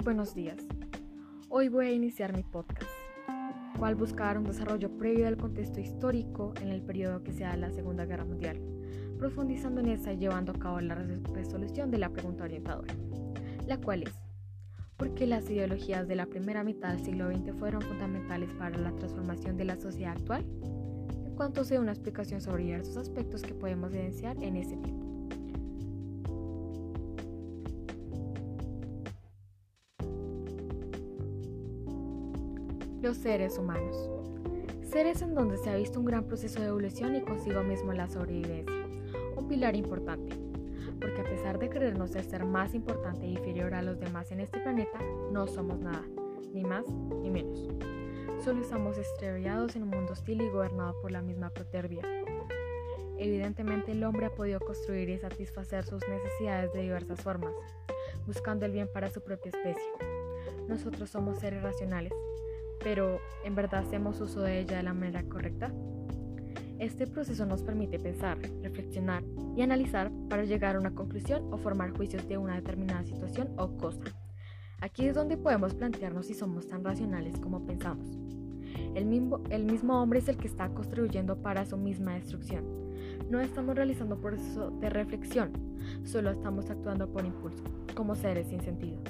Buenos días. Hoy voy a iniciar mi podcast, cual buscar un desarrollo previo del contexto histórico en el periodo que sea la Segunda Guerra Mundial, profundizando en esta y llevando a cabo la resolución de la pregunta orientadora, la cual es, ¿por qué las ideologías de la primera mitad del siglo XX fueron fundamentales para la transformación de la sociedad actual? En cuanto sea una explicación sobre diversos aspectos que podemos evidenciar en este tiempo. Los seres humanos. Seres en donde se ha visto un gran proceso de evolución y consigo mismo la sobrevivencia. Un pilar importante, porque a pesar de creernos el ser más importante e inferior a los demás en este planeta, no somos nada, ni más ni menos. Solo estamos estrellados en un mundo hostil y gobernado por la misma protervia. Evidentemente el hombre ha podido construir y satisfacer sus necesidades de diversas formas, buscando el bien para su propia especie. Nosotros somos seres racionales, pero ¿en verdad hacemos uso de ella de la manera correcta? Este proceso nos permite pensar, reflexionar y analizar para llegar a una conclusión o formar juicios de una determinada situación o cosa. Aquí es donde podemos plantearnos si somos tan racionales como pensamos. El mismo, hombre es el que está construyendo para su misma destrucción. No estamos realizando proceso de reflexión, solo estamos actuando por impulso, como seres sin sentido.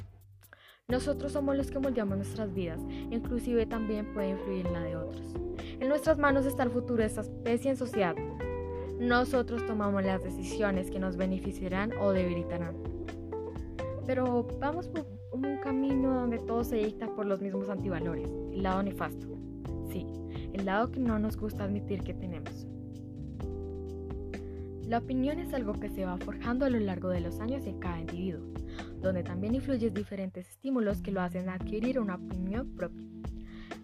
Nosotros somos los que moldeamos nuestras vidas, inclusive también puede influir en la de otros. En nuestras manos está el futuro de esta especie en sociedad. Nosotros tomamos las decisiones que nos beneficiarán o debilitarán. Pero vamos por un camino donde todo se dicta por los mismos antivalores, el lado nefasto. Sí, el lado que no nos gusta admitir que tenemos. La opinión es algo que se va forjando a lo largo de los años en cada individuo donde también influyen diferentes estímulos que lo hacen adquirir una opinión propia.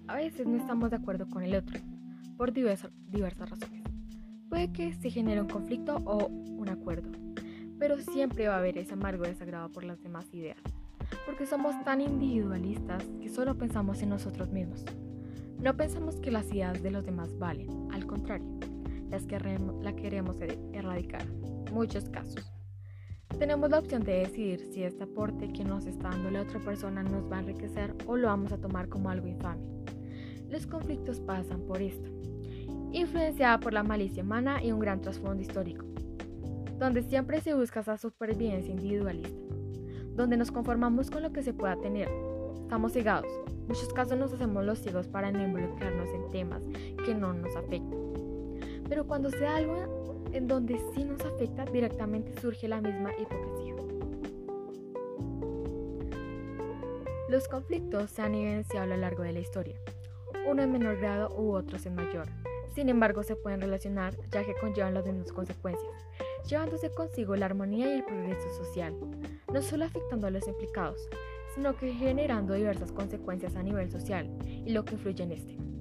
A veces no estamos de acuerdo con el otro, por diversas, razones. Puede que se genere un conflicto o un acuerdo, pero siempre va a haber ese amargo desagrado por las demás ideas, porque somos tan individualistas que solo pensamos en nosotros mismos. No pensamos que las ideas de los demás valen, al contrario, las que la queremos erradicar, muchos casos. Tenemos la opción de decidir si este aporte que nos está dando la otra persona nos va a enriquecer o lo vamos a tomar como algo infame. Los conflictos pasan por esto, influenciada por la malicia humana y un gran trasfondo histórico, donde siempre se busca esa supervivencia individualista, donde nos conformamos con lo que se pueda tener. Estamos cegados. En muchos casos nos hacemos los ciegos para no involucrarnos en temas que no nos afectan. Pero cuando sea algo en donde sí nos afecta directamente surge la misma hipocresía. Los conflictos se han evidenciado a lo largo de la historia, uno en menor grado u otros en mayor. Sin embargo, se pueden relacionar ya que conllevan las mismas consecuencias, llevándose consigo la armonía y el progreso social, no solo afectando a los implicados, sino que generando diversas consecuencias a nivel social y lo que influye en este.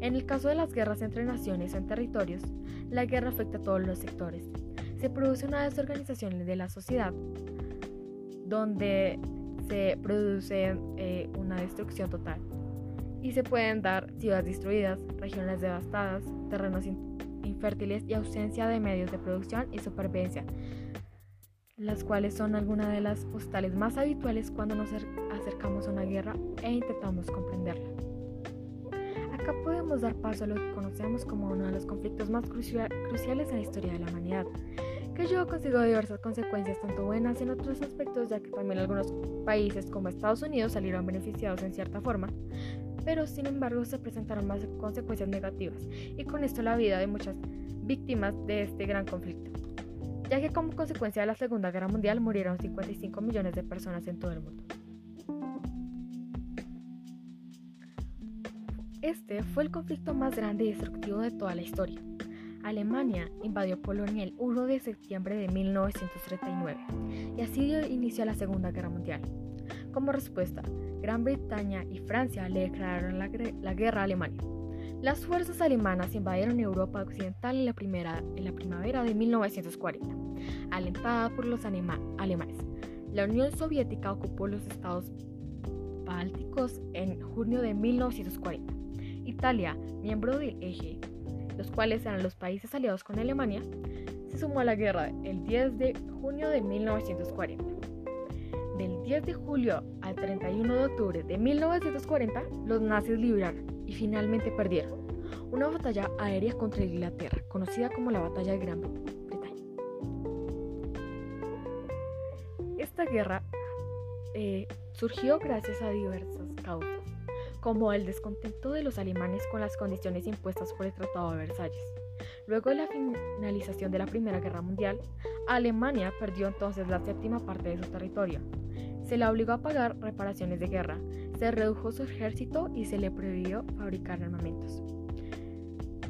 En el caso de las guerras entre naciones o en territorios, la guerra afecta a todos los sectores. Se produce una desorganización de la sociedad, donde se produce eh, una destrucción total. Y se pueden dar ciudades destruidas, regiones devastadas, terrenos infértiles y ausencia de medios de producción y supervivencia, las cuales son algunas de las postales más habituales cuando nos acercamos a una guerra e intentamos comprenderla podemos dar paso a lo que conocemos como uno de los conflictos más cruciales en la historia de la humanidad, que llevó consigo diversas consecuencias tanto buenas en otros aspectos, ya que también algunos países como Estados Unidos salieron beneficiados en cierta forma, pero sin embargo se presentaron más consecuencias negativas y con esto la vida de muchas víctimas de este gran conflicto, ya que como consecuencia de la Segunda Guerra Mundial murieron 55 millones de personas en todo el mundo. Este fue el conflicto más grande y destructivo de toda la historia. Alemania invadió Polonia el 1 de septiembre de 1939 y así dio inicio a la Segunda Guerra Mundial. Como respuesta, Gran Bretaña y Francia le declararon la, guerra a Alemania. Las fuerzas alemanas invadieron Europa Occidental en la, primavera de 1940, alentada por los alemanes. La Unión Soviética ocupó los estados bálticos en junio de 1940 Italia, miembro del eje, los cuales eran los países aliados con Alemania, se sumó a la guerra el 10 de junio de 1940. Del 10 de julio al al 31 de octubre de 1940, los nazis libraron y finalmente perdieron una batalla aérea contra Inglaterra, conocida como la Batalla de Gran Bretaña. Esta guerra eh, surgió gracias a diversas causas, como el descontento de los alemanes con las condiciones impuestas por el Tratado de Versalles. Luego de la finalización de la Primera Guerra Mundial, Alemania perdió entonces la séptima parte de su territorio. Se le obligó a pagar reparaciones de guerra, se redujo su ejército y se le prohibió fabricar armamentos.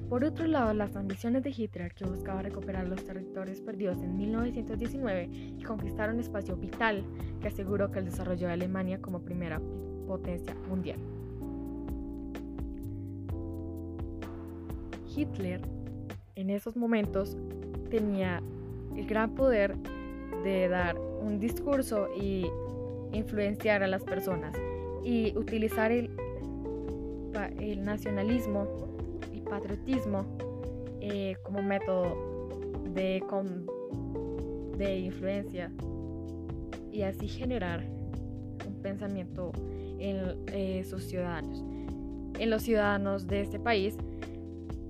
Por otro lado, las ambiciones de Hitler, que buscaba recuperar los territorios perdidos en 1919 y conquistar un espacio vital que aseguró que el desarrollo de Alemania como primera potencia mundial. Hitler en esos momentos tenía el gran poder de dar un discurso y influenciar a las personas y utilizar el, el nacionalismo y patriotismo eh, como método de, de influencia y así generar un pensamiento en eh, sus ciudadanos, en los ciudadanos de este país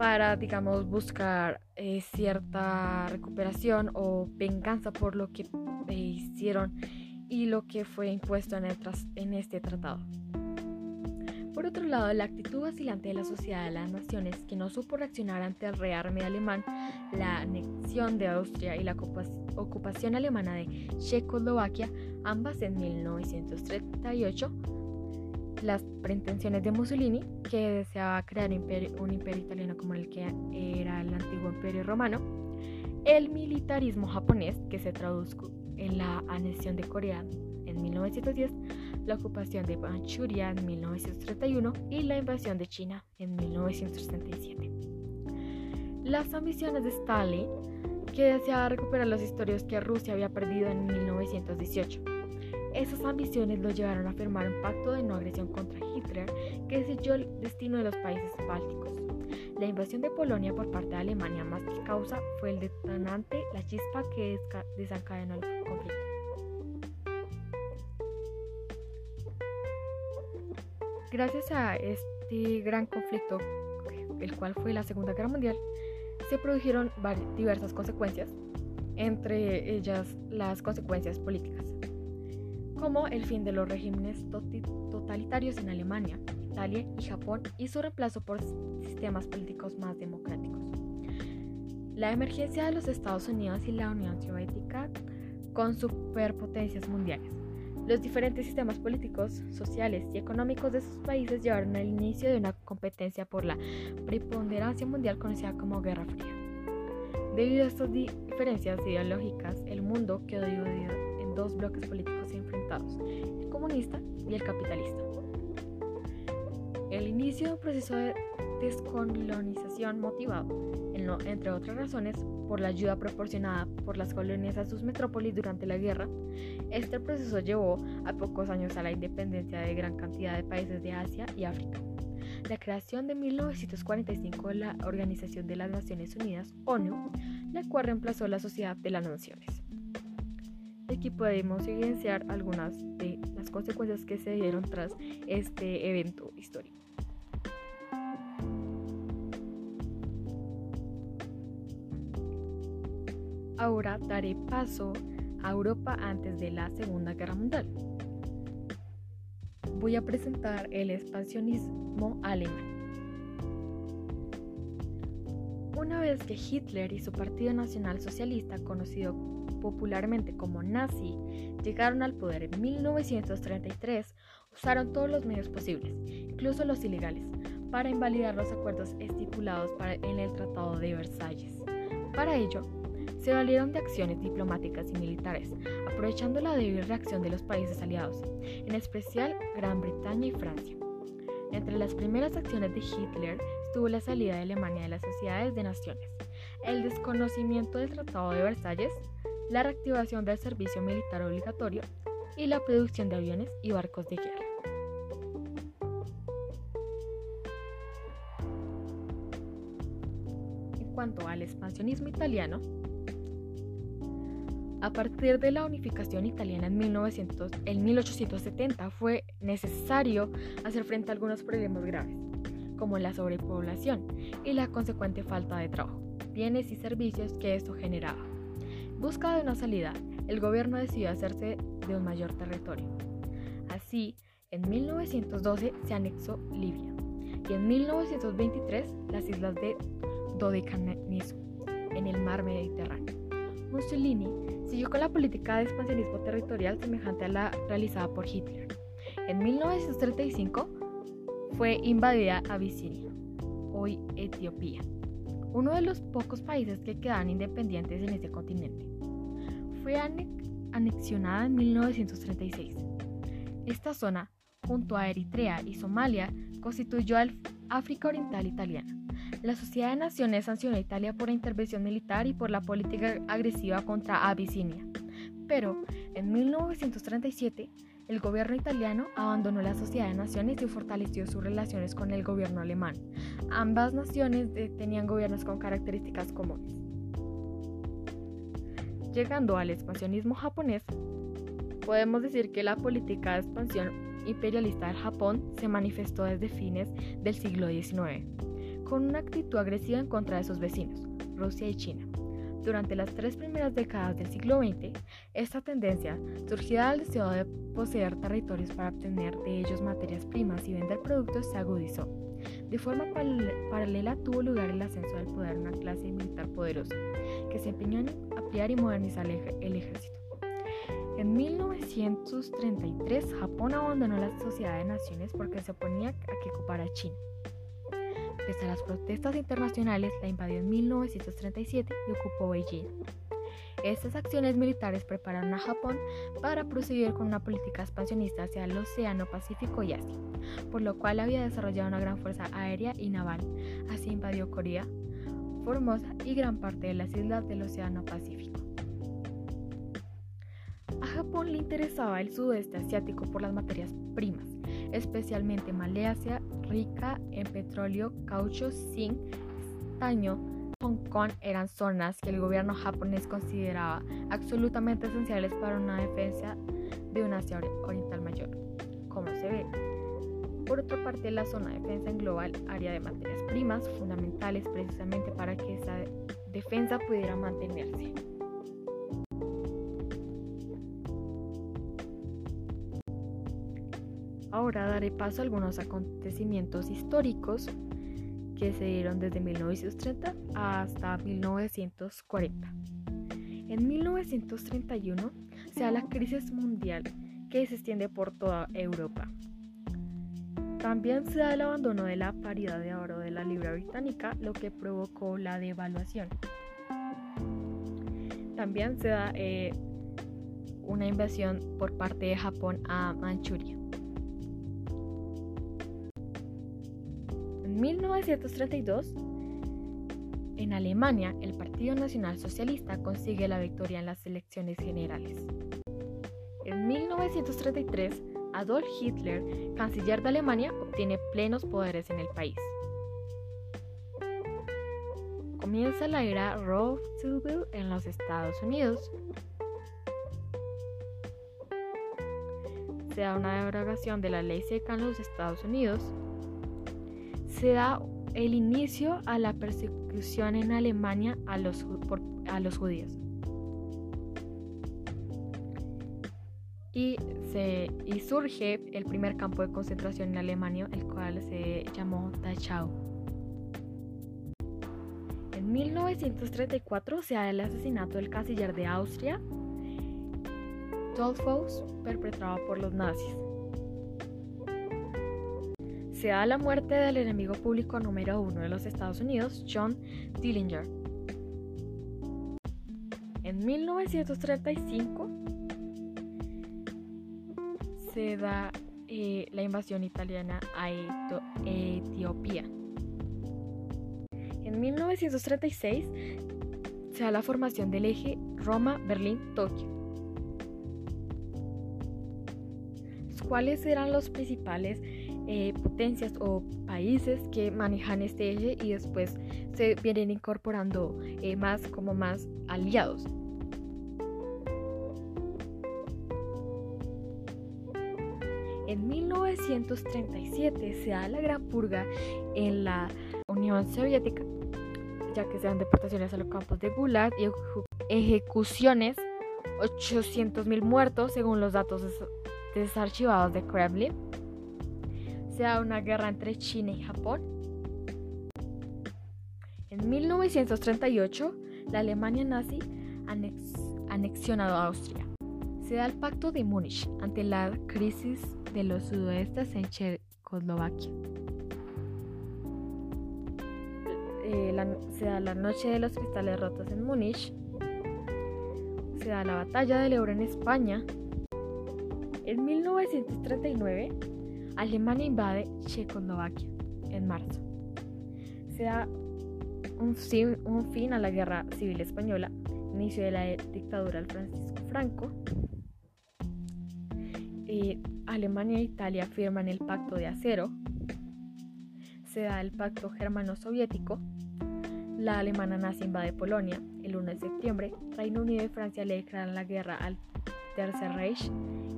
para, digamos, buscar eh, cierta recuperación o venganza por lo que hicieron y lo que fue impuesto en, en este tratado. Por otro lado, la actitud vacilante de la sociedad de las naciones que no supo reaccionar ante el rearme alemán, la anexión de Austria y la ocupación alemana de Checoslovaquia, ambas en 1938, las pretensiones de Mussolini, que deseaba crear un imperio italiano como el que era el antiguo imperio romano, el militarismo japonés, que se tradujo en la anexión de Corea en 1910, la ocupación de Manchuria en 1931 y la invasión de China en 1937. Las ambiciones de Stalin, que deseaba recuperar los historias que Rusia había perdido en 1918. Esas ambiciones lo llevaron a firmar un pacto de no agresión contra Hitler que selló el destino de los países bálticos. La invasión de Polonia por parte de Alemania más que causa fue el detonante, la chispa que desencadenó el conflicto. Gracias a este gran conflicto, el cual fue la Segunda Guerra Mundial, se produjeron diversas consecuencias, entre ellas las consecuencias políticas, como el fin de los regímenes totalitarios en Alemania, Italia y Japón y su reemplazo por sistemas políticos más democráticos. La emergencia de los Estados Unidos y la Unión Soviética con superpotencias mundiales los diferentes sistemas políticos, sociales y económicos de esos países llevaron al inicio de una competencia por la preponderancia mundial conocida como Guerra Fría. Debido a estas diferencias ideológicas, el mundo quedó dividido dos bloques políticos enfrentados, el comunista y el capitalista. El inicio de un proceso de descolonización motivado, entre otras razones, por la ayuda proporcionada por las colonias a sus metrópolis durante la guerra, este proceso llevó a pocos años a la independencia de gran cantidad de países de Asia y África. La creación de 1945 de la Organización de las Naciones Unidas, ONU, la cual reemplazó la Sociedad de las Naciones. Aquí podemos evidenciar algunas de las consecuencias que se dieron tras este evento histórico. Ahora daré paso a Europa antes de la Segunda Guerra Mundial. Voy a presentar el expansionismo alemán. Una vez que Hitler y su Partido Nacional Socialista, conocido popularmente como nazi, llegaron al poder en 1933, usaron todos los medios posibles, incluso los ilegales, para invalidar los acuerdos estipulados en el Tratado de Versalles. Para ello, se valieron de acciones diplomáticas y militares, aprovechando la débil reacción de los países aliados, en especial Gran Bretaña y Francia. Entre las primeras acciones de Hitler estuvo la salida de Alemania de las sociedades de naciones, el desconocimiento del Tratado de Versalles, la reactivación del servicio militar obligatorio y la producción de aviones y barcos de guerra. En cuanto al expansionismo italiano, A partir de la unificación italiana en, 1900, en 1870 fue necesario hacer frente a algunos problemas graves, como la sobrepoblación y la consecuente falta de trabajo, bienes y servicios que esto generaba. Busca de una salida, el gobierno decidió hacerse de un mayor territorio. Así, en 1912 se anexó Libia y en 1923 las islas de Dodecanesco en el mar Mediterráneo. Mussolini siguió con la política de expansionismo territorial semejante a la realizada por Hitler. En 1935 fue invadida Abisinia, hoy Etiopía, uno de los pocos países que quedan independientes en este continente. Fue anexionada en 1936. Esta zona, junto a Eritrea y Somalia, constituyó al África Oriental Italiana. La Sociedad de Naciones sancionó a Italia por la intervención militar y por la política agresiva contra Abisinia. Pero en 1937, el gobierno italiano abandonó la Sociedad de Naciones y fortaleció sus relaciones con el gobierno alemán. Ambas naciones tenían gobiernos con características comunes. Llegando al expansionismo japonés, podemos decir que la política de expansión imperialista del Japón se manifestó desde fines del siglo XIX con una actitud agresiva en contra de sus vecinos, Rusia y China. Durante las tres primeras décadas del siglo XX, esta tendencia, surgida del deseo de poseer territorios para obtener de ellos materias primas y vender productos, se agudizó. De forma paralela tuvo lugar el ascenso del poder de una clase militar poderosa, que se empeñó en ampliar y modernizar el ejército. En 1933, Japón abandonó la Sociedad de Naciones porque se oponía a que ocupara China. Pese a las protestas internacionales, la invadió en 1937 y ocupó Beijing. Estas acciones militares prepararon a Japón para proseguir con una política expansionista hacia el Océano Pacífico y Asia, por lo cual había desarrollado una gran fuerza aérea y naval. Así invadió Corea, Formosa y gran parte de las islas del Océano Pacífico. A Japón le interesaba el sudeste asiático por las materias primas, especialmente Malasia, rica en petróleo, caucho, zinc, estaño. Hong Kong eran zonas que el gobierno japonés consideraba absolutamente esenciales para una defensa de una Asia Oriental mayor, como se ve. Por otra parte, la zona de defensa engloba el área de materias primas fundamentales precisamente para que esa defensa pudiera mantenerse. Ahora daré paso a algunos acontecimientos históricos que se dieron desde 1930 hasta 1940. En 1931 se da la crisis mundial que se extiende por toda Europa. También se da el abandono de la paridad de oro de la libra británica, lo que provocó la devaluación. También se da eh, una invasión por parte de Japón a Manchuria. 1932, en Alemania, el Partido Nacional Socialista consigue la victoria en las elecciones generales. En 1933, Adolf Hitler, canciller de Alemania, obtiene plenos poderes en el país. Comienza la era Rothschild en los Estados Unidos. Se da una derogación de la ley seca en los Estados Unidos se da el inicio a la persecución en Alemania a los, a los judíos. Y, se, y surge el primer campo de concentración en Alemania, el cual se llamó Dachau. En 1934 se da el asesinato del canciller de Austria, Dollfuss, perpetrado por los nazis se da la muerte del enemigo público número uno de los Estados Unidos, John Dillinger. En 1935 se da eh, la invasión italiana a Etiopía. En 1936 se da la formación del eje Roma-Berlín-Tokio. ¿Cuáles eran los principales eh, potencias o países que manejan este eje y después se vienen incorporando eh, más como más aliados. En 1937 se da la gran purga en la Unión Soviética, ya que se dan deportaciones a los campos de Gulag y ejecuciones, 800.000 muertos según los datos desarchivados de Kremlin. Se da una guerra entre China y Japón. En 1938, la Alemania nazi anexionado a Austria. Se da el Pacto de Múnich ante la crisis de los sudoestes en Checoslovaquia. Eh, se da la Noche de los Cristales Rotos en Múnich. Se da la Batalla del Ebro en España. En 1939, Alemania invade Checoslovaquia en marzo. Se da un, fin a la Guerra Civil Española, inicio de la dictadura del Francisco Franco. Alemania e Italia firman el Pacto de Acero. Se da el Pacto Germano-Soviético. La alemana nazi invade Polonia el 1 de septiembre. Reino Unido y Francia le declaran la guerra al Tercer Reich,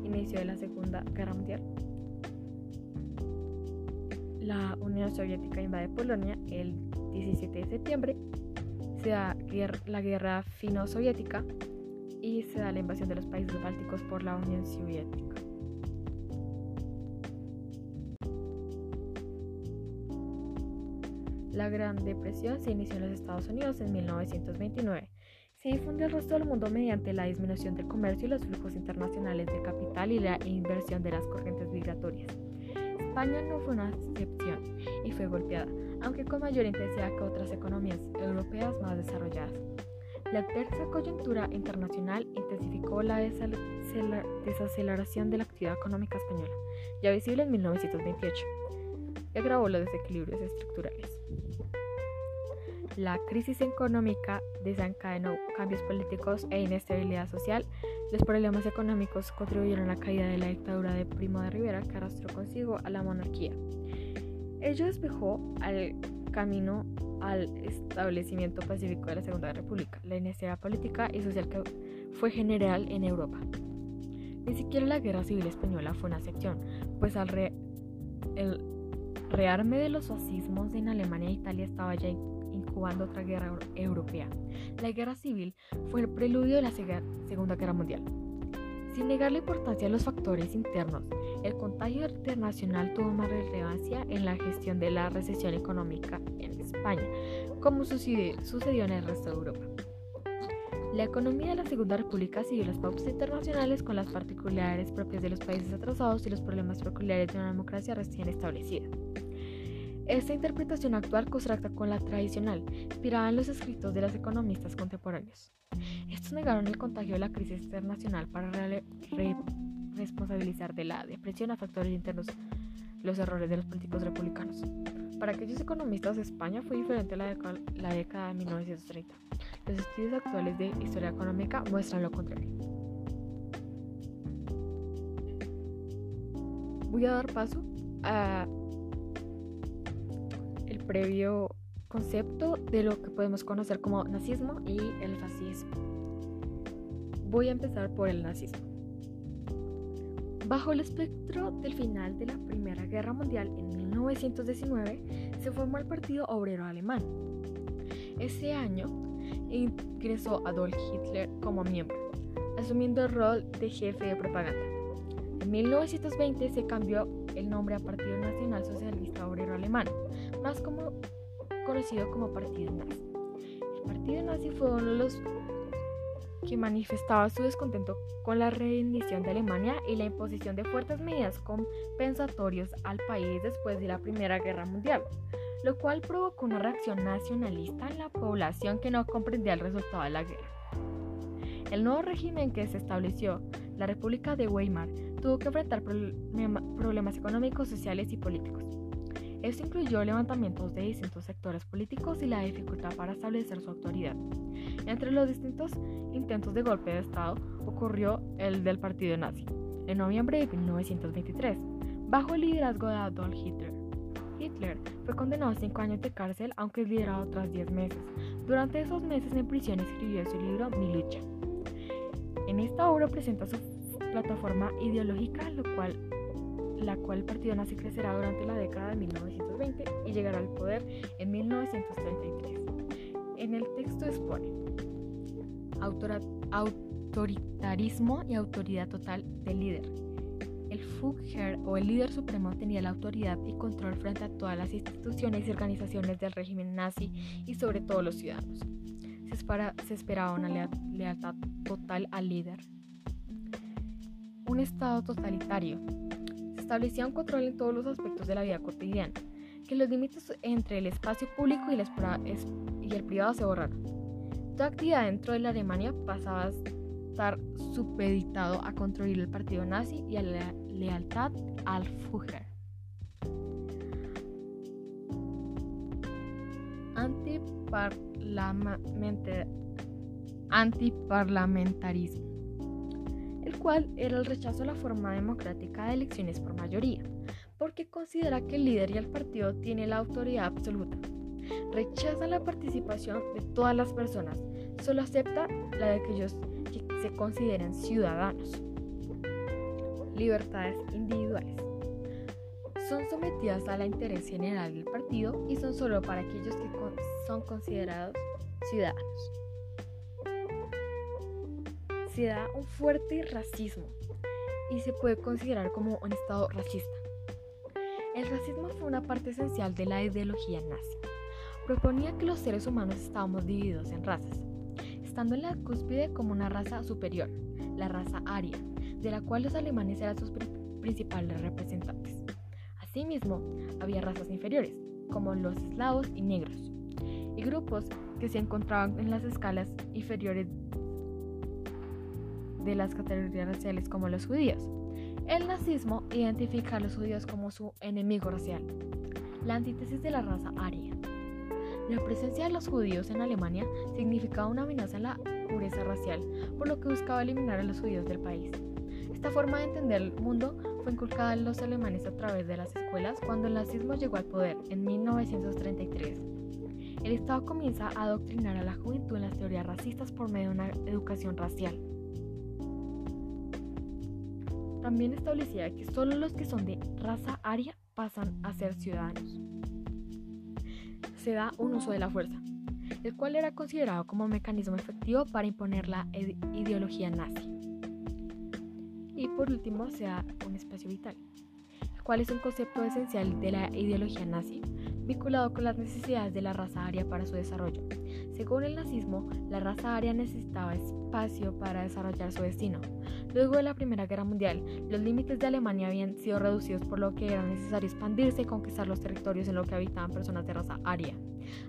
inicio de la Segunda Guerra Mundial. La Unión Soviética invade Polonia el 17 de septiembre. Se da la guerra fino-soviética y se da la invasión de los países bálticos por la Unión Soviética. La Gran Depresión se inició en los Estados Unidos en 1929. Se difundió al resto del mundo mediante la disminución del comercio y los flujos internacionales de capital y la inversión de las corrientes migratorias. España no fue una excepción y fue golpeada, aunque con mayor intensidad que otras economías europeas más desarrolladas. La adversa coyuntura internacional intensificó la desaceleración de la actividad económica española, ya visible en 1928 y agravó los desequilibrios estructurales. La crisis económica desencadenó cambios políticos e inestabilidad social. Los problemas económicos contribuyeron a la caída de la dictadura de Primo de Rivera, que arrastró consigo a la monarquía. Ello despejó al camino al establecimiento pacífico de la Segunda República. La inestabilidad política y social que fue general en Europa. Ni siquiera la Guerra Civil Española fue una excepción, pues al el rearme de los fascismos en Alemania e Italia estaba ya incubando otra guerra europea. La guerra civil fue el preludio de la Segunda Guerra Mundial. Sin negar la importancia de los factores internos, el contagio internacional tuvo más relevancia en la gestión de la recesión económica en España, como sucedió en el resto de Europa. La economía de la Segunda República siguió las pautas internacionales con las particularidades propias de los países atrasados y los problemas peculiares de una democracia recién establecida. Esta interpretación actual contrasta con la tradicional, inspirada en los escritos de los economistas contemporáneos. Estos negaron el contagio de la crisis internacional para responsabilizar de la depresión a factores internos los errores de los políticos republicanos. Para aquellos economistas, España fue diferente a la, la década de 1930. Los estudios actuales de historia económica muestran lo contrario. Voy a dar paso a previo concepto de lo que podemos conocer como nazismo y el fascismo. Voy a empezar por el nazismo. Bajo el espectro del final de la Primera Guerra Mundial en 1919 se formó el Partido Obrero Alemán. Ese año ingresó Adolf Hitler como miembro, asumiendo el rol de jefe de propaganda. En 1920 se cambió el nombre a Partido Nacional Socialista Obrero Alemán, más como, conocido como Partido Nazi. El Partido Nazi fue uno de los que manifestaba su descontento con la rendición de Alemania y la imposición de fuertes medidas compensatorias al país después de la Primera Guerra Mundial lo cual provocó una reacción nacionalista en la población que no comprendía el resultado de la guerra. El nuevo régimen que se estableció, la República de Weimar, tuvo que enfrentar problemas económicos, sociales y políticos. Esto incluyó levantamientos de distintos sectores políticos y la dificultad para establecer su autoridad. Entre los distintos intentos de golpe de Estado ocurrió el del partido nazi, en noviembre de 1923, bajo el liderazgo de Adolf Hitler. Hitler fue condenado a 5 años de cárcel, aunque liderado tras 10 meses. Durante esos meses en prisión escribió su libro Mi lucha. En esta obra presenta su plataforma ideológica, lo cual la cual el partido nazi crecerá durante la década de 1920 y llegará al poder en 1933. En el texto expone autoritarismo y autoridad total del líder. El Führer o el líder supremo tenía la autoridad y control frente a todas las instituciones y organizaciones del régimen nazi y sobre todo los ciudadanos. Se, esperaba una lealtad total al líder. Un estado totalitario. Establecía un control en todos los aspectos de la vida cotidiana, que los límites entre el espacio público y el, privado se borraron. Toda actividad dentro de la Alemania pasaba a estar supeditado a controlar el partido nazi y a la lealtad al Führer. Antiparlamentarismo, el cual era el rechazo a la forma democrática de elecciones por mayoría, porque considera que el líder y el partido tienen la autoridad absoluta. Rechaza la participación de todas las personas, solo acepta la de aquellos que se consideran ciudadanos libertades individuales. Son sometidas a la interés general del partido y son solo para aquellos que son considerados ciudadanos. Se da un fuerte racismo y se puede considerar como un estado racista. El racismo fue una parte esencial de la ideología nazi. Proponía que los seres humanos estábamos divididos en razas, estando en la cúspide como una raza superior, la raza aria, de la cual los alemanes eran sus principales representantes. Asimismo, había razas inferiores, como los eslavos y negros, y grupos que se encontraban en las escalas inferiores de las categorías raciales como los judíos. El nazismo identifica a los judíos como su enemigo racial, la antítesis de la raza aria. La presencia de los judíos en Alemania significaba una amenaza a la pureza racial, por lo que buscaba eliminar a los judíos del país. Esta forma de entender el mundo fue inculcada en los alemanes a través de las escuelas cuando el nazismo llegó al poder en 1933. El Estado comienza a adoctrinar a la juventud en las teorías racistas por medio de una educación racial. También establecía que solo los que son de raza aria pasan a ser ciudadanos. Se da un uso de la fuerza, el cual era considerado como mecanismo efectivo para imponer la ideología nazi. Y por último, sea un espacio vital, el cual es un concepto esencial de la ideología nazi, vinculado con las necesidades de la raza aria para su desarrollo. Según el nazismo, la raza aria necesitaba espacio para desarrollar su destino. Luego de la Primera Guerra Mundial, los límites de Alemania habían sido reducidos por lo que era necesario expandirse y conquistar los territorios en los que habitaban personas de raza aria.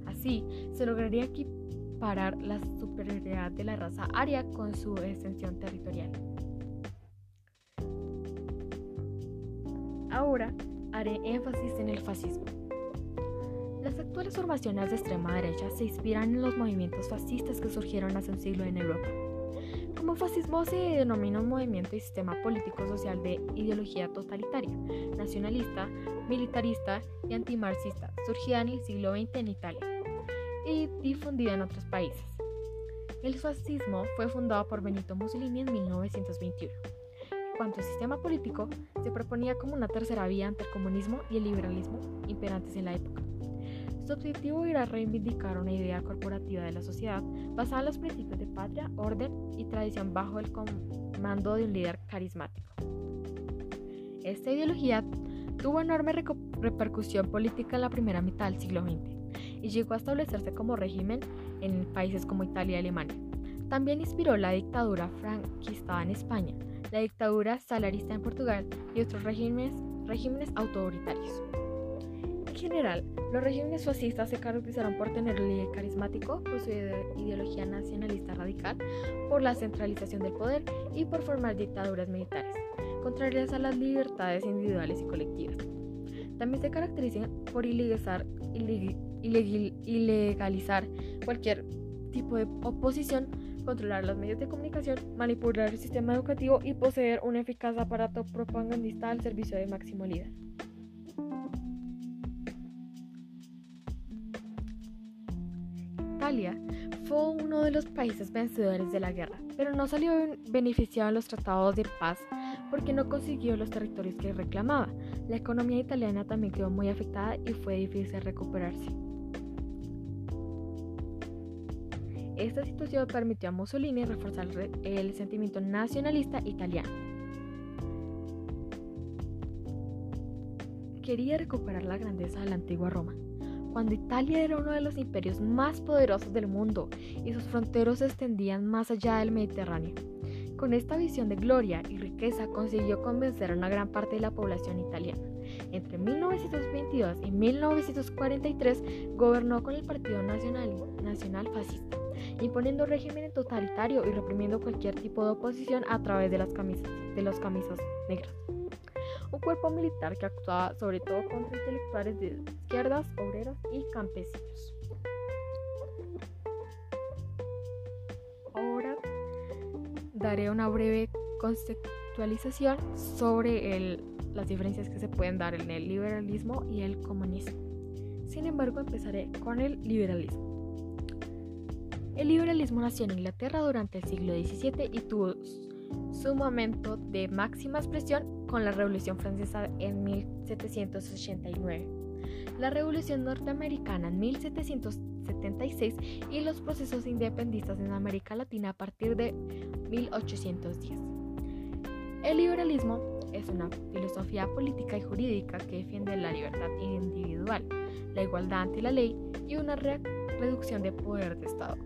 Así, se lograría equiparar la superioridad de la raza aria con su extensión territorial. Ahora haré énfasis en el fascismo. Las actuales formaciones de extrema derecha se inspiran en los movimientos fascistas que surgieron hace un siglo en Europa. Como fascismo se denomina un movimiento y sistema político-social de ideología totalitaria, nacionalista, militarista y antimarxista, surgida en el siglo XX en Italia y difundida en otros países. El fascismo fue fundado por Benito Mussolini en 1921 cuanto al sistema político, se proponía como una tercera vía ante el comunismo y el liberalismo imperantes en la época. Su objetivo era reivindicar una idea corporativa de la sociedad basada en los principios de patria, orden y tradición bajo el comando de un líder carismático. Esta ideología tuvo enorme repercusión política en la primera mitad del siglo XX y llegó a establecerse como régimen en países como Italia y Alemania. También inspiró la dictadura franquista en España, la dictadura salarista en Portugal y otros regímenes, regímenes autoritarios. En general, los regímenes fascistas se caracterizaron por tener un líder carismático, por su ideología nacionalista radical, por la centralización del poder y por formar dictaduras militares, contrarias a las libertades individuales y colectivas. También se caracterizan por ilegalizar, ilegalizar cualquier tipo de oposición controlar los medios de comunicación, manipular el sistema educativo y poseer un eficaz aparato propagandista al servicio de máximo líder. Italia fue uno de los países vencedores de la guerra, pero no salió beneficiado en los tratados de paz porque no consiguió los territorios que reclamaba. La economía italiana también quedó muy afectada y fue difícil recuperarse. Esta situación permitió a Mussolini reforzar el sentimiento nacionalista italiano. Quería recuperar la grandeza de la antigua Roma, cuando Italia era uno de los imperios más poderosos del mundo y sus fronteras se extendían más allá del Mediterráneo. Con esta visión de gloria y riqueza consiguió convencer a una gran parte de la población italiana. Entre 1922 y 1943 gobernó con el Partido Nacional, Fascista imponiendo régimen totalitario y reprimiendo cualquier tipo de oposición a través de las de los camisas negras. Un cuerpo militar que actuaba sobre todo contra intelectuales de izquierdas, obreros y campesinos. Ahora daré una breve conceptualización sobre las diferencias que se pueden dar en el liberalismo y el comunismo. Sin embargo, empezaré con el liberalismo. El liberalismo nació en Inglaterra durante el siglo XVII y tuvo su momento de máxima expresión con la Revolución Francesa en 1789, la Revolución Norteamericana en 1776 y los procesos independistas en América Latina a partir de 1810. El liberalismo es una filosofía política y jurídica que defiende la libertad individual, la igualdad ante la ley y una reducción de poder de Estado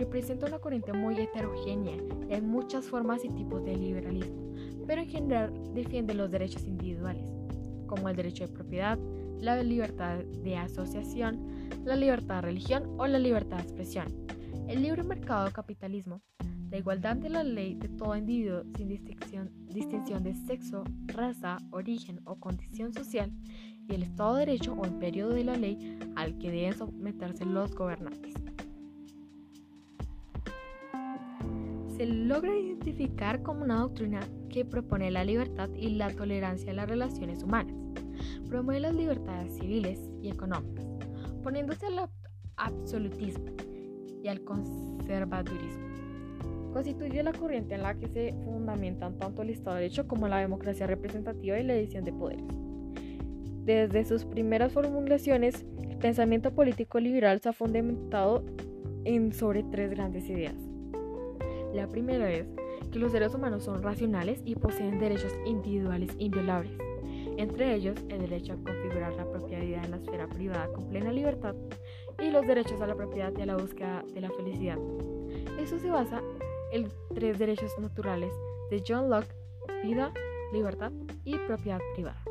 representa una corriente muy heterogénea y hay muchas formas y tipos de liberalismo, pero en general defiende los derechos individuales, como el derecho de propiedad, la libertad de asociación, la libertad de religión o la libertad de expresión. El libre mercado capitalismo, la igualdad de la ley de todo individuo sin distinción, distinción de sexo, raza, origen o condición social, y el Estado de Derecho o imperio de la ley al que deben someterse los gobernantes. Se logra identificar como una doctrina que propone la libertad y la tolerancia en las relaciones humanas. Promueve las libertades civiles y económicas, poniéndose al absolutismo y al conservadurismo. Constituye la corriente en la que se fundamentan tanto el Estado de Derecho como la democracia representativa y la división de poderes. Desde sus primeras formulaciones, el pensamiento político liberal se ha fundamentado en sobre tres grandes ideas la primera es que los seres humanos son racionales y poseen derechos individuales inviolables, entre ellos el derecho a configurar la propiedad en la esfera privada con plena libertad y los derechos a la propiedad y a la búsqueda de la felicidad. Eso se basa en tres derechos naturales de John Locke, vida, libertad y propiedad privada.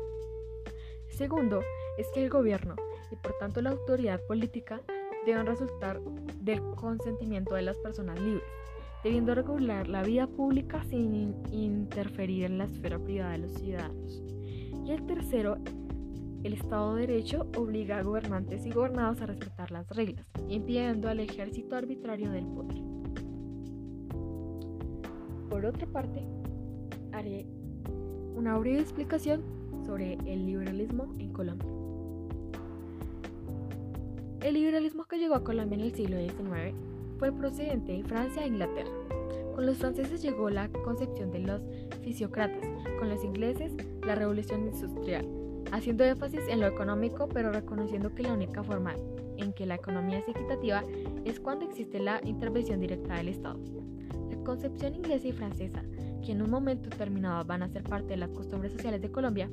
Segundo, es que el gobierno y por tanto la autoridad política deben resultar del consentimiento de las personas libres debiendo regular la vida pública sin interferir en la esfera privada de los ciudadanos. Y el tercero, el Estado de Derecho obliga a gobernantes y gobernados a respetar las reglas, impidiendo al ejército arbitrario del poder. Por otra parte, haré una breve explicación sobre el liberalismo en Colombia. El liberalismo que llegó a Colombia en el siglo XIX fue procedente de Francia e Inglaterra. Con los franceses llegó la concepción de los fisiócratas, con los ingleses la revolución industrial, haciendo énfasis en lo económico pero reconociendo que la única forma en que la economía es equitativa es cuando existe la intervención directa del Estado. La concepción inglesa y francesa, que en un momento determinado van a ser parte de las costumbres sociales de Colombia,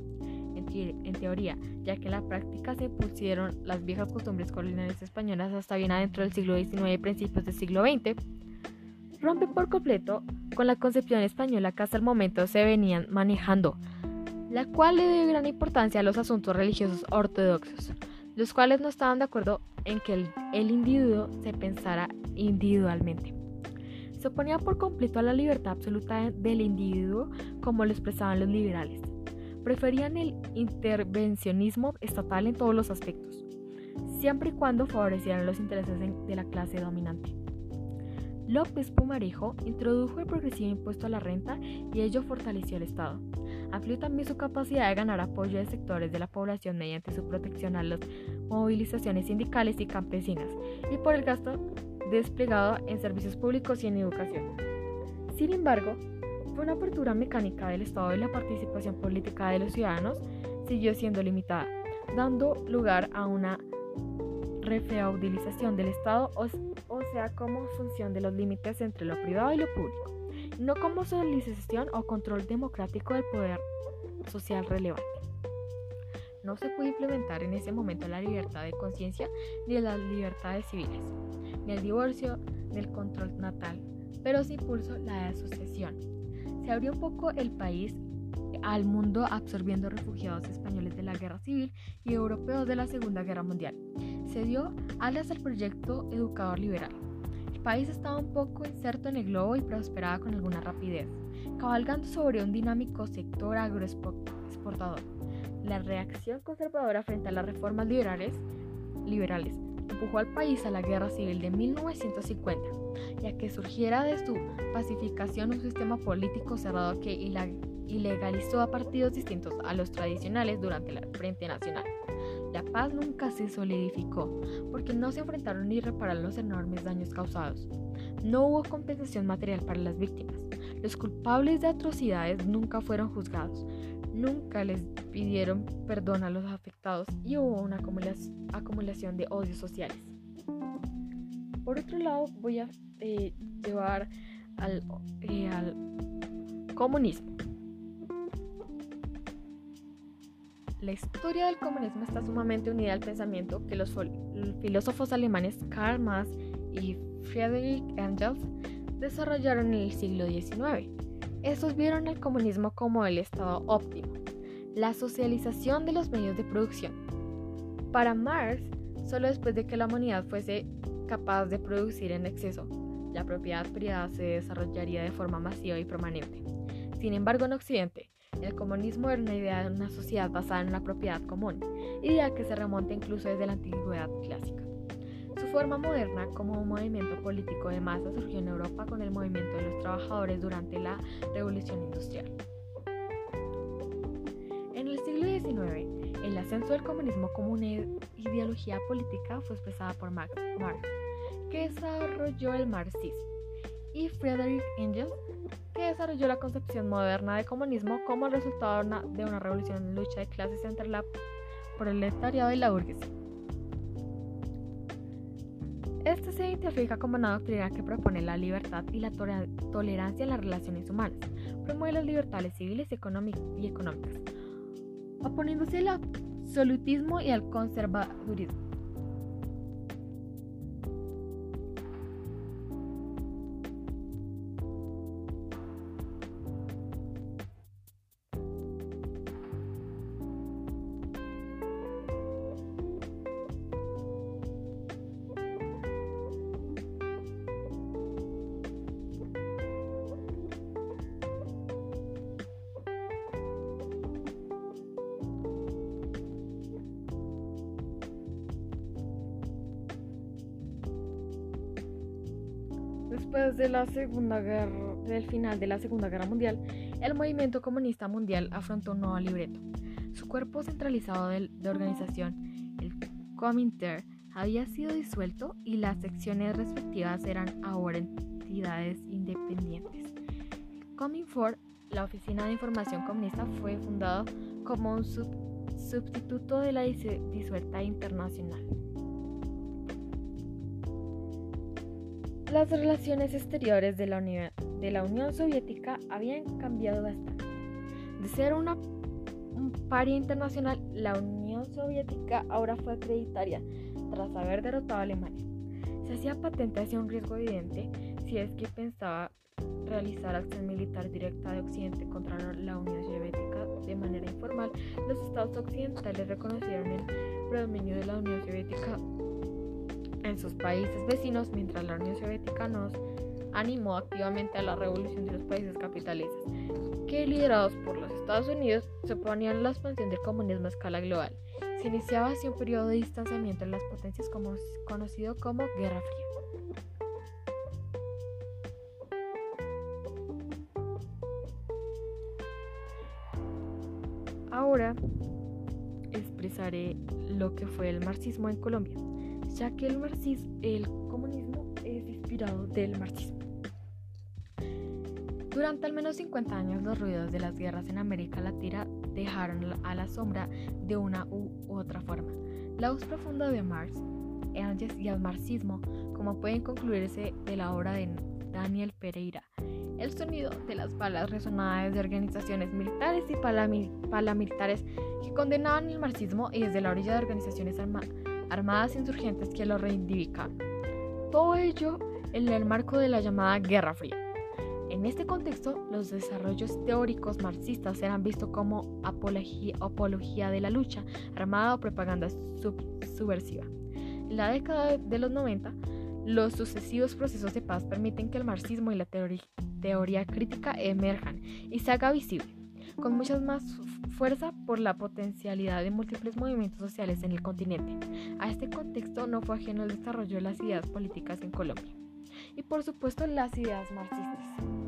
en, teoría, ya que en la práctica se pusieron las viejas costumbres coloniales españolas hasta bien adentro del siglo XIX y principios del siglo XX, rompe por completo con la concepción española que hasta el momento se venían manejando, la cual le dio gran importancia a los asuntos religiosos ortodoxos, los cuales no estaban de acuerdo en que el, el individuo se pensara individualmente. Se oponía por completo a la libertad absoluta del individuo como lo expresaban los liberales preferían el intervencionismo estatal en todos los aspectos, siempre y cuando favorecieran los intereses de la clase dominante. López Pumarejo introdujo el progresivo impuesto a la renta y ello fortaleció el Estado. Amplió también su capacidad de ganar apoyo de sectores de la población mediante su protección a las movilizaciones sindicales y campesinas y por el gasto desplegado en servicios públicos y en educación. Sin embargo, fue una apertura mecánica del Estado y la participación política de los ciudadanos siguió siendo limitada, dando lugar a una refeudalización del Estado, o, sea, como función de los límites entre lo privado y lo público, no como solicitación o control democrático del poder social relevante. No se pudo implementar en ese momento la libertad de conciencia ni las libertades civiles, ni el divorcio, ni el control natal, pero se impulsó la asociación. Se abrió un poco el país al mundo absorbiendo refugiados españoles de la guerra civil y europeos de la Segunda Guerra Mundial. Se dio alas al proyecto educador liberal. El país estaba un poco inserto en el globo y prosperaba con alguna rapidez, cabalgando sobre un dinámico sector agroexportador. La reacción conservadora frente a las reformas liberales, liberales empujó al país a la guerra civil de 1950, ya que surgiera de su pacificación un sistema político cerrado que y legalizó a partidos distintos a los tradicionales durante la Frente Nacional. La paz nunca se solidificó porque no se enfrentaron ni repararon los enormes daños causados. No hubo compensación material para las víctimas. Los culpables de atrocidades nunca fueron juzgados. Nunca les pidieron perdón a los afectados y hubo una acumulación de odios sociales. Por otro lado, voy a eh, llevar al, eh, al comunismo. La historia del comunismo está sumamente unida al pensamiento que los filósofos alemanes Karl Marx y Friedrich Engels desarrollaron en el siglo XIX. Estos vieron el comunismo como el estado óptimo, la socialización de los medios de producción. Para Marx, solo después de que la humanidad fuese capaz de producir en exceso, la propiedad privada se desarrollaría de forma masiva y permanente. Sin embargo, en Occidente, el comunismo era una idea de una sociedad basada en la propiedad común, idea que se remonta incluso desde la antigüedad clásica. Su forma moderna como un movimiento político de masa surgió en Europa con el movimiento de los trabajadores durante la Revolución Industrial. En el siglo XIX, el ascenso del comunismo como una ideología política fue expresada por Marx, que desarrolló el marxismo, y Friedrich Engels, que desarrolló la concepción moderna de comunismo como resultado de una revolución en lucha de clases entre la proletariado y la burguesía. Se identifica como una doctrina que propone la libertad y la tolerancia en las relaciones humanas, promueve las libertades civiles y económicas, oponiéndose al absolutismo y al conservadurismo. Segunda Guerra, del final de la Segunda Guerra Mundial, el movimiento comunista mundial afrontó un nuevo libreto. Su cuerpo centralizado de, organización, el Comintern, había sido disuelto y las secciones respectivas eran ahora entidades independientes. El Cominfor, la Oficina de Información Comunista, fue fundado como un sustituto de la disuelta internacional. Las relaciones exteriores de la, Unión, Soviética habían cambiado bastante. De ser una un paria internacional, la Unión Soviética ahora fue acreditaria tras haber derrotado a Alemania. Se hacía patente hacia un riesgo evidente si es que pensaba realizar acción militar directa de Occidente contra la Unión Soviética de manera informal. Los estados occidentales reconocieron el predominio de la Unión Soviética en sus países vecinos, mientras la Unión Soviética nos animó activamente a la revolución de los países capitalistas, que liderados por los Estados Unidos se oponían la expansión del comunismo a escala global. Se iniciaba así un periodo de distanciamiento en las potencias como, conocido como Guerra Fría. Ahora expresaré lo que fue el marxismo en Colombia ya que el, marxismo, el comunismo es inspirado del marxismo. Durante al menos 50 años los ruidos de las guerras en América Latina dejaron a la sombra de una u otra forma. La voz profunda de Marx, Engels y el marxismo, como pueden concluirse de la obra de Daniel Pereira. El sonido de las balas resonadas de organizaciones militares y paramilitares que condenaban el marxismo y desde la orilla de organizaciones armadas insurgentes que lo reivindicaban. Todo ello en el marco de la llamada Guerra Fría. En este contexto, los desarrollos teóricos marxistas eran vistos como apología, de la lucha armada o propaganda subversiva. En la década de los 90, los sucesivos procesos de paz permiten que el marxismo y la teoría crítica emerjan y se haga visible, con mucha más fuerza por la potencialidad de múltiples movimientos sociales en el continente. A este contexto no fue ajeno el desarrollo de las ideas políticas en Colombia y por supuesto las ideas marxistas.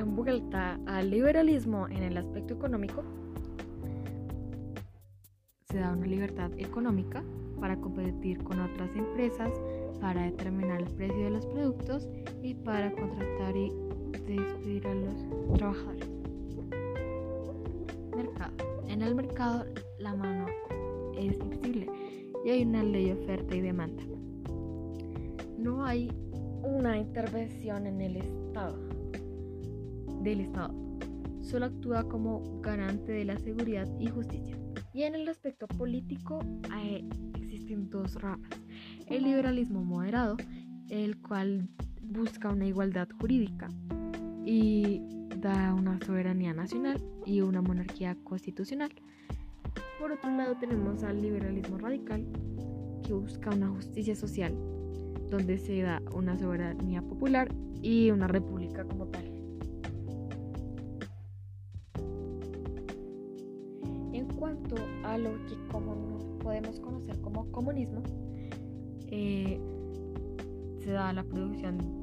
En vuelta al liberalismo en el aspecto económico, se da una libertad económica para competir con otras empresas, para determinar el precio de los productos y para contratar y despedir a los trabajadores. Mercado. En el mercado la mano es invisible y hay una ley de oferta y demanda. No hay una intervención en el Estado del Estado. Solo actúa como garante de la seguridad y justicia. Y en el aspecto político eh, existen dos ramas. El liberalismo moderado, el cual busca una igualdad jurídica y da una soberanía nacional y una monarquía constitucional. Por otro lado tenemos al liberalismo radical, que busca una justicia social, donde se da una soberanía popular y una república como tal. Cuanto a lo que podemos conocer como comunismo, eh, se da la producción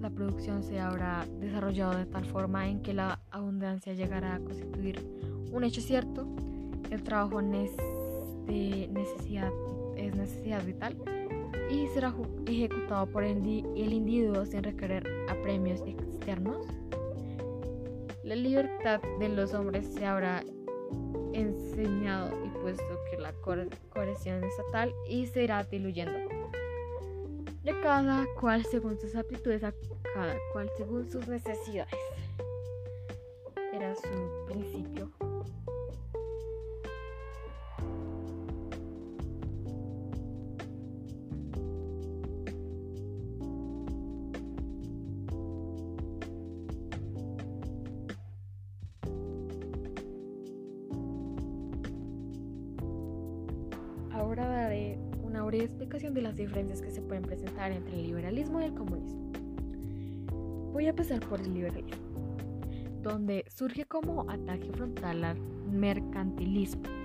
la producción se habrá desarrollado de tal forma en que la abundancia llegará a constituir un hecho cierto, el trabajo de necesidad, es necesidad vital y será ejecutado por el individuo sin requerir apremios externos. La libertad de los hombres se habrá enseñado y puesto que la coerción estatal y se irá diluyendo de cada cual según sus aptitudes, a cada cual según sus necesidades. Surge como ataque frontal al mercantilismo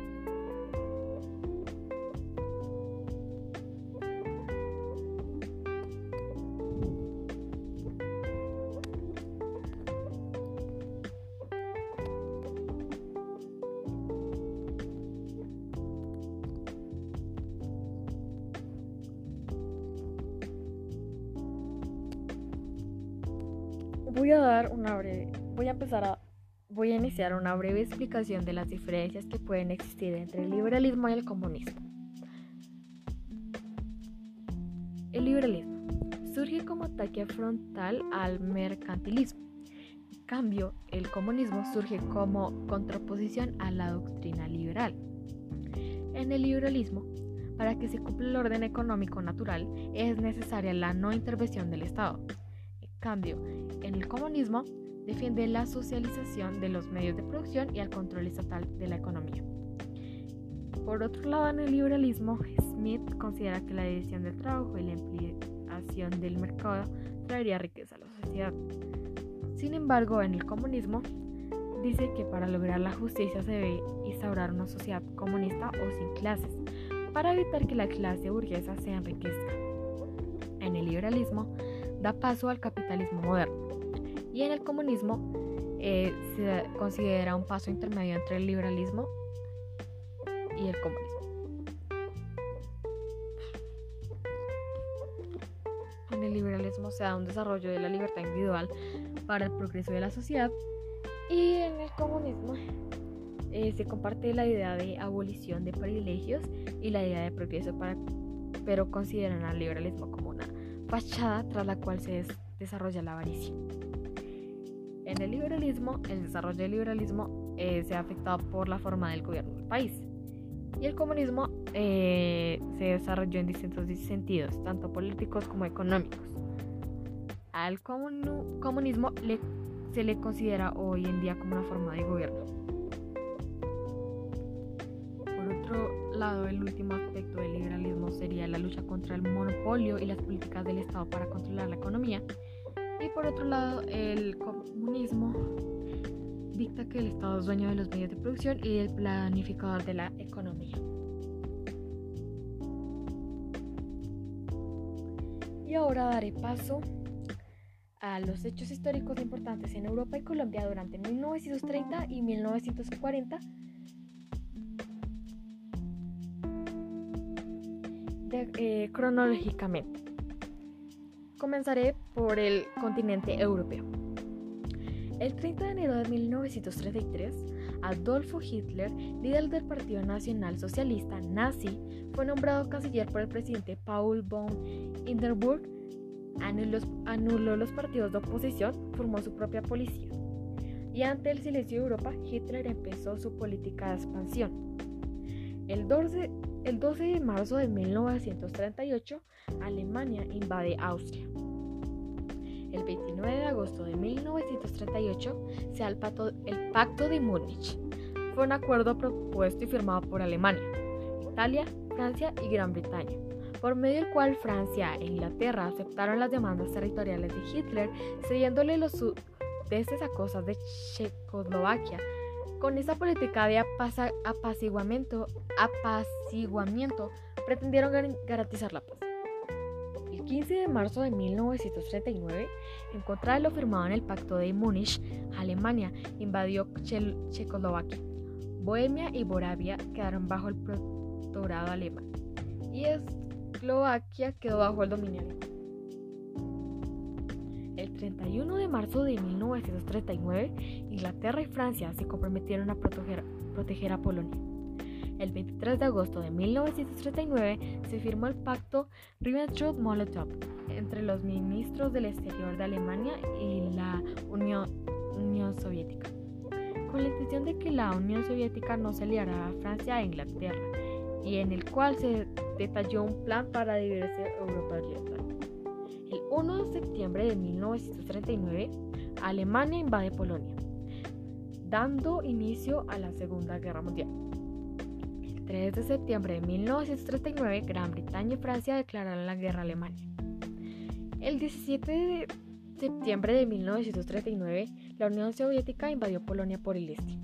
iniciar una breve explicación de las diferencias que pueden existir entre el liberalismo y el comunismo. El liberalismo surge como ataque frontal al mercantilismo. En cambio, el comunismo surge como contraposición a la doctrina liberal. En el liberalismo, para que se cumpla el orden económico natural, es necesaria la no intervención del Estado cambio, en el comunismo defiende la socialización de los medios de producción y el control estatal de la economía. Por otro lado, en el liberalismo, Smith considera que la división del trabajo y la ampliación del mercado traería riqueza a la sociedad. Sin embargo, en el comunismo, dice que para lograr la justicia se debe instaurar una sociedad comunista o sin clases, para evitar que la clase burguesa se enriquezca. En el liberalismo, da paso al capitalismo moderno. Y en el comunismo eh, se considera un paso intermedio entre el liberalismo y el comunismo. En el liberalismo se da un desarrollo de la libertad individual para el progreso de la sociedad y en el comunismo eh, se comparte la idea de abolición de privilegios y la idea de progreso para, pero consideran al liberalismo como una fachada tras la cual se desarrolla la avaricia. En el liberalismo, el desarrollo del liberalismo eh, se ha afectado por la forma del gobierno del país. Y el comunismo eh, se desarrolló en distintos sentidos, tanto políticos como económicos. Al comunismo se le considera hoy en día como una forma de gobierno. Por otro lado, el último aspecto del liberalismo sería la lucha contra el monopolio y las políticas del Estado para controlar la economía. Y por otro lado, el comunismo dicta que el Estado es dueño de los medios de producción y el planificador de la economía. Y ahora daré paso a los hechos históricos importantes en Europa y Colombia durante 1930 y 1940 Eh, cronológicamente. Comenzaré por el continente europeo. El 30 de enero de 1933, Adolfo Hitler, líder del Partido Nacional Socialista nazi, fue nombrado canciller por el presidente Paul von Hindenburg, anuló, anuló los partidos de oposición, formó su propia policía y ante el silencio de Europa, Hitler empezó su política de expansión. El 12, el 12 de marzo de 1938, Alemania invade Austria. El 29 de agosto de 1938 se da el pacto, de Múnich. Fue un acuerdo propuesto y firmado por Alemania, Italia, Francia y Gran Bretaña, por medio del cual Francia e Inglaterra aceptaron las demandas territoriales de Hitler, cediéndole los sudetes a cosas de Checoslovaquia. Con esa política de apaciguamiento, apaciguamiento pretendieron garantizar la paz. El 15 de marzo de 1939, en contra de lo firmado en el Pacto de Múnich, Alemania invadió Checoslovaquia. Bohemia y Moravia quedaron bajo el protectorado alemán y Eslovaquia quedó bajo el dominio alemán. El 31 de marzo de 1939, Inglaterra y Francia se comprometieron a proteger, proteger a Polonia. El 23 de agosto de 1939 se firmó el pacto Ribbentrop-Molotov entre los ministros del exterior de Alemania y la Unión, Unión Soviética, con la intención de que la Unión Soviética no se liara a Francia e Inglaterra, y en el cual se detalló un plan para dividirse Europa Oriental. El 1 de septiembre de 1939, Alemania invade Polonia, dando inicio a la Segunda Guerra Mundial. 3 de septiembre de 1939, Gran Bretaña y Francia declararon la guerra a Alemania. El 17 de septiembre de 1939, la Unión Soviética invadió Polonia por el este.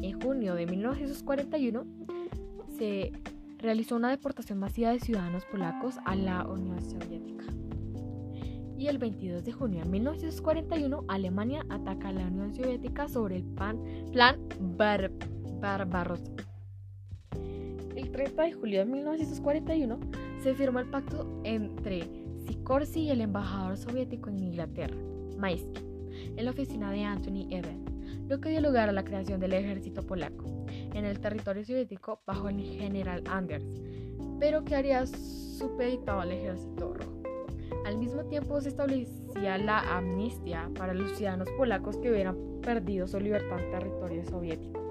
En junio de 1941, se realizó una deportación masiva de ciudadanos polacos a la Unión Soviética. Y el 22 de junio de 1941, Alemania ataca a la Unión Soviética sobre el plan Barbarossa. 30 de julio de 1941 se firmó el pacto entre Sikorsky y el embajador soviético en Inglaterra, Maisky, en la oficina de Anthony Eden, lo que dio lugar a la creación del ejército polaco en el territorio soviético bajo el general Anders, pero que haría supeditado al ejército rojo. Al mismo tiempo se establecía la amnistía para los ciudadanos polacos que hubieran perdido su libertad en territorio soviético.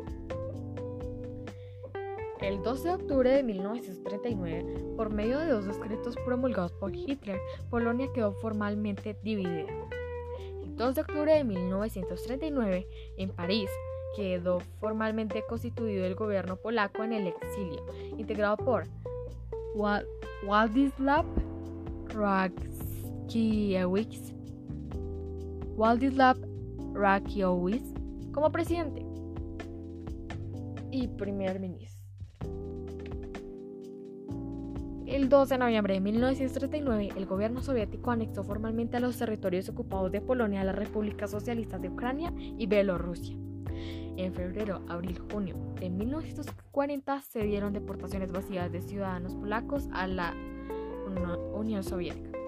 El 12 de octubre de 1939, por medio de dos decretos promulgados por Hitler, Polonia quedó formalmente dividida. El 2 de octubre de 1939, en París, quedó formalmente constituido el gobierno polaco en el exilio, integrado por Władysław Rakiewicz, Władysław Rakiewicz como presidente y primer ministro. El 12 de noviembre de 1939, el gobierno soviético anexó formalmente a los territorios ocupados de Polonia a las repúblicas socialistas de Ucrania y Bielorrusia. En febrero, abril, junio de 1940 se dieron deportaciones masivas de ciudadanos polacos a la Unión Soviética.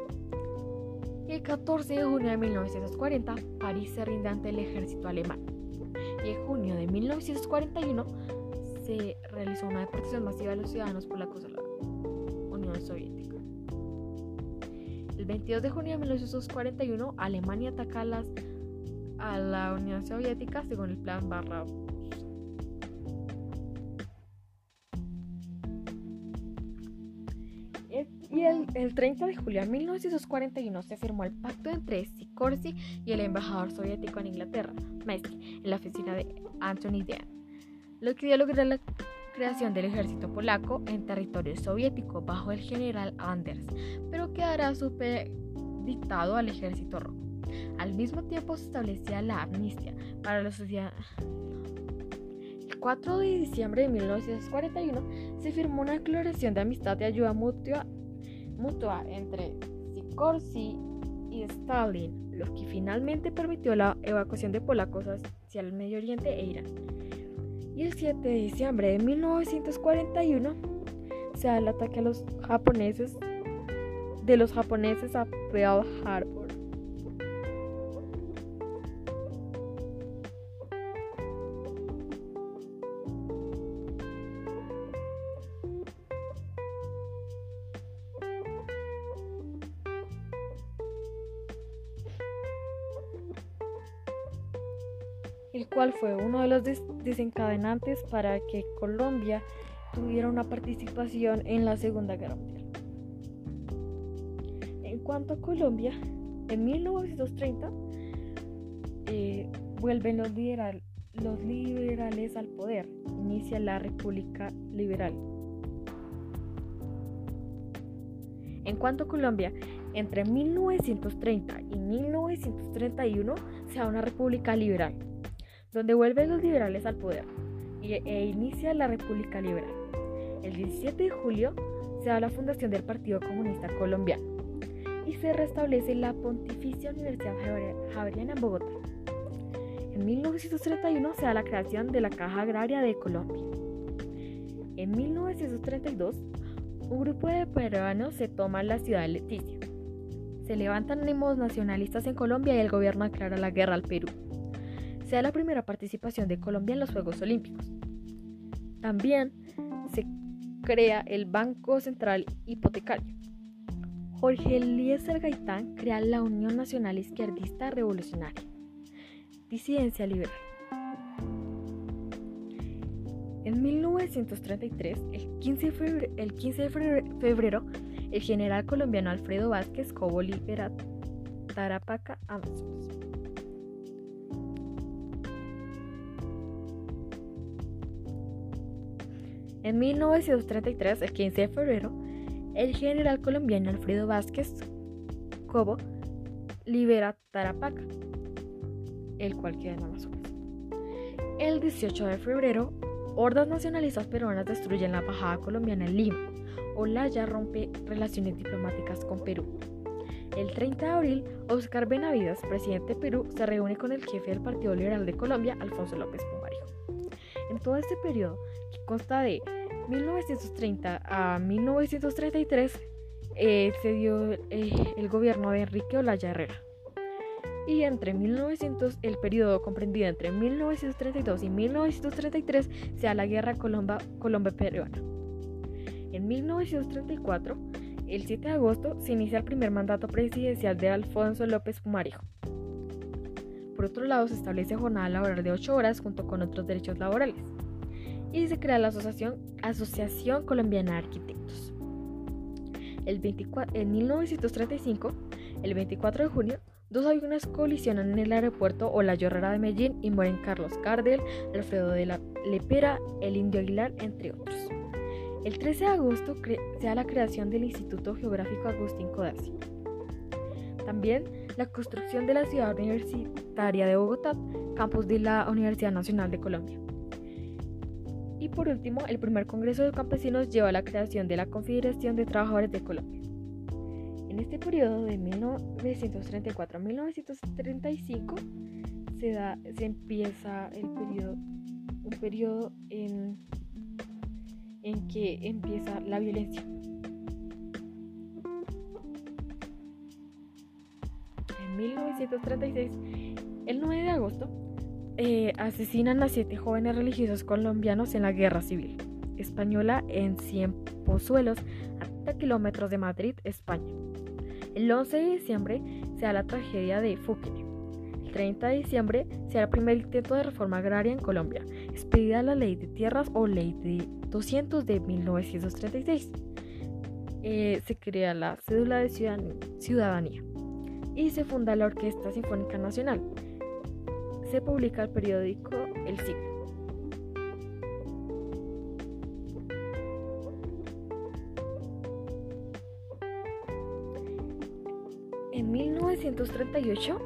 El 14 de junio de 1940, París se rinde ante el ejército alemán. Y en junio de 1941 se realizó una deportación masiva de los ciudadanos polacos a la Soviética. El 22 de junio de 1941, Alemania ataca a, las, a la Unión Soviética según el plan Barra. Y el, el, 30 de julio de 1941 se firmó el pacto entre Sikorsky y el embajador soviético en Inglaterra, Maisky, en la oficina de Anthony Dean, lo que dio lugar a la creación del ejército polaco en territorio soviético bajo el general Anders, pero quedará supeditado al ejército rojo. Al mismo tiempo se establecía la amnistía para los ciudadanos. El 4 de diciembre de 1941 se firmó una declaración de amistad y ayuda mutua, entre Sikorsky y Stalin, lo que finalmente permitió la evacuación de polacos hacia el Medio Oriente e Irán y el 7 de diciembre de 1941 se da el ataque a los japoneses de los japoneses a Pearl Harbor. Fue uno de los desencadenantes para que Colombia tuviera una participación en la Segunda Guerra Mundial. En cuanto a Colombia, en 1930 eh, vuelven los liberales al poder, inicia la República Liberal. En cuanto a Colombia, entre 1930 y 1931 se da una república liberal, donde vuelven los liberales al poder e inicia la República Liberal. El 17 de julio se da la fundación del Partido Comunista Colombiano y se restablece la Pontificia Universidad Javeriana en Bogotá. En 1931 se da la creación de la Caja Agraria de Colombia. En 1932, un grupo de peruanos se toma la ciudad de Leticia. Se levantan ánimos nacionalistas en Colombia y el gobierno declara la guerra al Perú. Se da la primera participación de Colombia en los Juegos Olímpicos. También se crea el Banco Central Hipotecario. Jorge Eliezer Gaitán crea la Unión Nacional Izquierdista Revolucionaria. Disidencia liberal. En 1933, el 15 de febrero, el, 15 de febrero, el general colombiano Alfredo Vázquez Cobo libera Tarapaca, Amazonas. En 1933, el 15 de febrero, el general colombiano Alfredo Vázquez Cobo libera Tarapaca, el cual queda en Amazonas. El 18 de febrero, hordas nacionalistas peruanas destruyen la embajada colombiana en Lima. Olaya rompe relaciones diplomáticas con Perú. El 30 de abril, Oscar Benavides, presidente de Perú, se reúne con el jefe del Partido Liberal de Colombia, Alfonso López Pumarejo. En todo este periodo, consta de 1930 a 1933, eh, se dio eh, el gobierno de Enrique Olaya Herrera. Y entre 1900, el periodo comprendido entre 1932 y 1933, se da la guerra Colombia-Peruana. En 1934, el 7 de agosto, se inicia el primer mandato presidencial de Alfonso López Pumarejo. Por otro lado, se establece jornada laboral de 8 horas junto con otros derechos laborales. Y se crea la Asociación, Asociación Colombiana de Arquitectos. El 24, en 1935, el 24 de junio, dos aviones colisionan en el aeropuerto Olayo Herrera de Medellín y mueren Carlos Cardel, Alfredo de la Lepera, el Indio Aguilar, entre otros. El 13 de agosto se da la creación del Instituto Geográfico Agustín Codazzi. También la construcción de la ciudad universitaria de Bogotá, campus de la Universidad Nacional de Colombia. Y por último, el primer Congreso de Campesinos lleva a la creación de la Confederación de Trabajadores de Colombia. En este periodo de 1934 a 1935 se, da, se empieza el periodo, un periodo en en que empieza la violencia. En 1936, el 9 de agosto, eh, asesinan a siete jóvenes religiosos colombianos en la guerra civil española en Cienpozuelos, a 30 kilómetros de Madrid, España. El 11 de diciembre se da la tragedia de Fúquene. El 30 de diciembre se da el primer intento de reforma agraria en Colombia, expedida la ley de tierras o ley de 200 de 1936. Eh, se crea la cédula de ciudadanía y se funda la Orquesta Sinfónica Nacional. Se publica el periódico El Siglo. En 1938,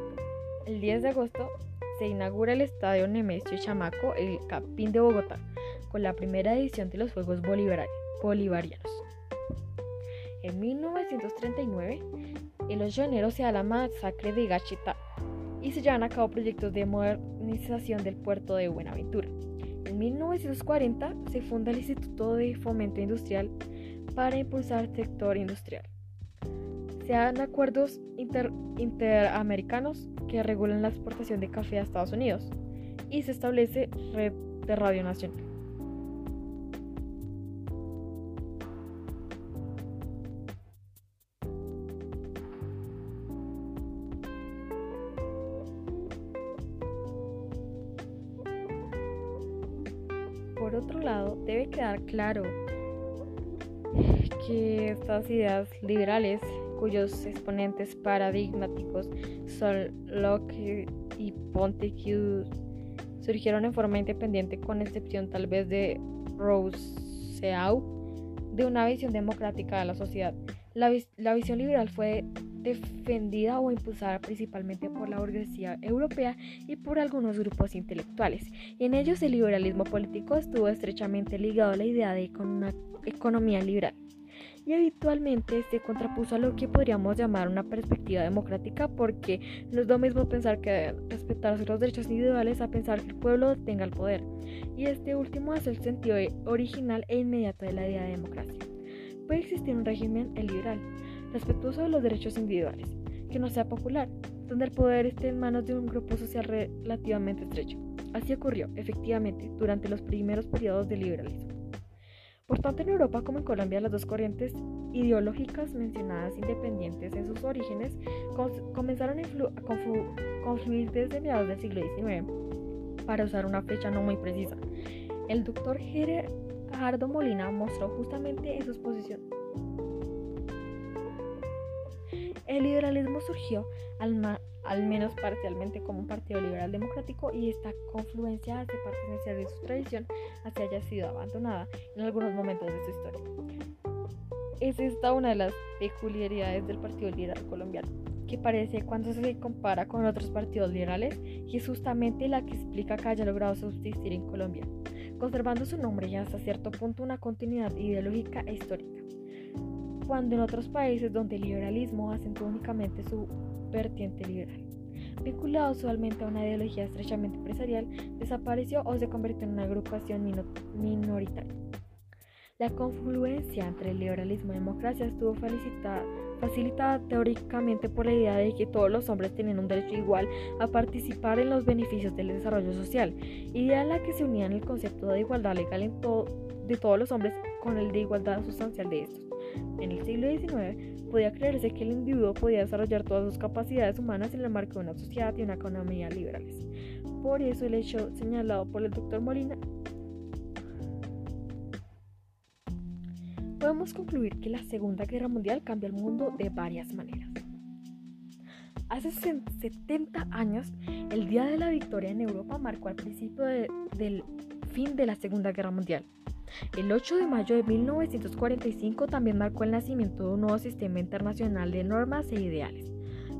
el 10 de agosto, se inaugura el Estadio Nemesio Chamaco, el Capín de Bogotá, con la primera edición de los Juegos Bolivarianos. En 1939, en los llaneros se da la masacre de Gachita y se llevan a cabo proyectos de modernización del puerto de Buenaventura. En 1940 se funda el Instituto de Fomento Industrial para impulsar el sector industrial. Se dan acuerdos interamericanos que regulan la exportación de café a Estados Unidos y se establece red de radio nacional. Claro que estas ideas liberales, cuyos exponentes paradigmáticos son Locke y Ponte surgieron en forma independiente con excepción tal vez de Rousseau, de una visión democrática de la sociedad. La, la visión liberal fue defendida o impulsada principalmente por la burguesía europea y por algunos grupos intelectuales, y en ellos el liberalismo político estuvo estrechamente ligado a la idea de una economía liberal. Y habitualmente se contrapuso a lo que podríamos llamar una perspectiva democrática porque no es lo mismo pensar que respetarse los derechos individuales a pensar que el pueblo tenga el poder. Y este último es el sentido original e inmediato de la idea de democracia. Puede existir un régimen liberal, respetuoso de los derechos individuales, que no sea popular, donde el poder esté en manos de un grupo social relativamente estrecho. Así ocurrió, efectivamente, durante los primeros periodos del liberalismo. Por tanto, en Europa como en Colombia, las dos corrientes ideológicas mencionadas independientes en sus orígenes comenzaron a, confluir desde mediados del siglo XIX, para usar una fecha no muy precisa. El doctor Gerardo Molina mostró justamente en su exposición. El liberalismo surgió al, menos parcialmente como un partido liberal democrático y esta confluencia hace pertenecer de su tradición hacia haya sido abandonada en algunos momentos de su historia. Es esta una de las peculiaridades del Partido Liberal colombiano, que parece cuando se compara con otros partidos liberales y es justamente la que explica que haya logrado subsistir en Colombia, conservando su nombre y hasta cierto punto una continuidad ideológica e histórica cuando en otros países donde el liberalismo acentúa únicamente su vertiente liberal. Vinculado usualmente a una ideología estrechamente empresarial, desapareció o se convirtió en una agrupación minoritaria. La confluencia entre el liberalismo y la democracia estuvo facilitada teóricamente por la idea de que todos los hombres tenían un derecho igual a participar en los beneficios del desarrollo social, idea en la que se unían el concepto de igualdad legal en de todos los hombres con el de igualdad sustancial de estos. En el siglo XIX podía creerse que el individuo podía desarrollar todas sus capacidades humanas en el marco de una sociedad y una economía liberales. Por eso el hecho señalado por el doctor Molina podemos concluir que la Segunda Guerra Mundial cambió el mundo de varias maneras. Hace 70 años, el Día de la Victoria en Europa marcó el principio del fin de la Segunda Guerra Mundial. El 8 de mayo de 1945 también marcó el nacimiento de un nuevo sistema internacional de normas e ideales,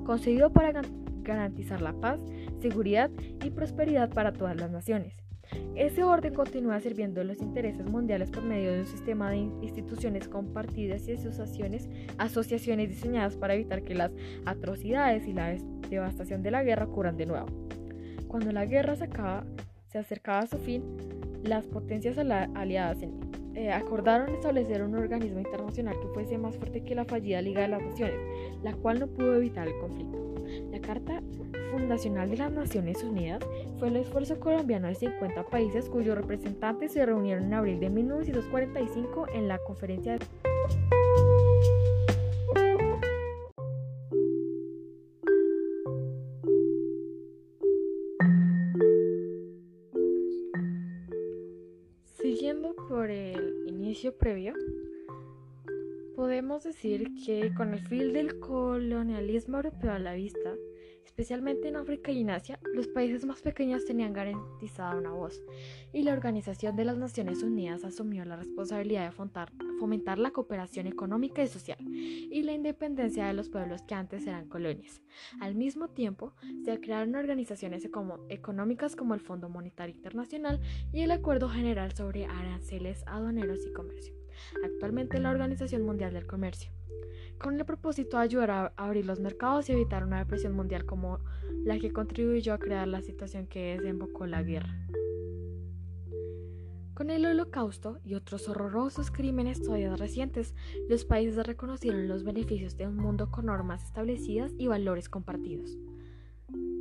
concebido para garantizar la paz, seguridad y prosperidad para todas las naciones. Ese orden continúa sirviendo los intereses mundiales por medio de un sistema de instituciones compartidas y asociaciones, asociaciones diseñadas para evitar que las atrocidades y la devastación de la guerra ocurran de nuevo. Cuando la guerra se, acaba, se acercaba a su fin, las potencias aliadas eh, acordaron establecer un organismo internacional que fuese más fuerte que la fallida Liga de las Naciones, la cual no pudo evitar el conflicto. La Carta Fundacional de las Naciones Unidas fue el esfuerzo colombiano de 50 países cuyos representantes se reunieron en abril de 1945 en la conferencia de... previo, podemos decir que con el fin del colonialismo europeo a la vista, especialmente en África y en Asia, los países más pequeños tenían garantizada una voz, y la Organización de las Naciones Unidas asumió la responsabilidad de fomentar la cooperación económica y social y la independencia de los pueblos que antes eran colonias. Al mismo tiempo, se crearon organizaciones económicas como el Fondo Monetario Internacional y el Acuerdo General sobre Aranceles Aduaneros y Comercio, actualmente la Organización Mundial del Comercio con el propósito de ayudar a abrir los mercados y evitar una depresión mundial como la que contribuyó a crear la situación que desembocó la guerra. Con el holocausto y otros horrorosos crímenes todavía recientes, los países reconocieron los beneficios de un mundo con normas establecidas y valores compartidos.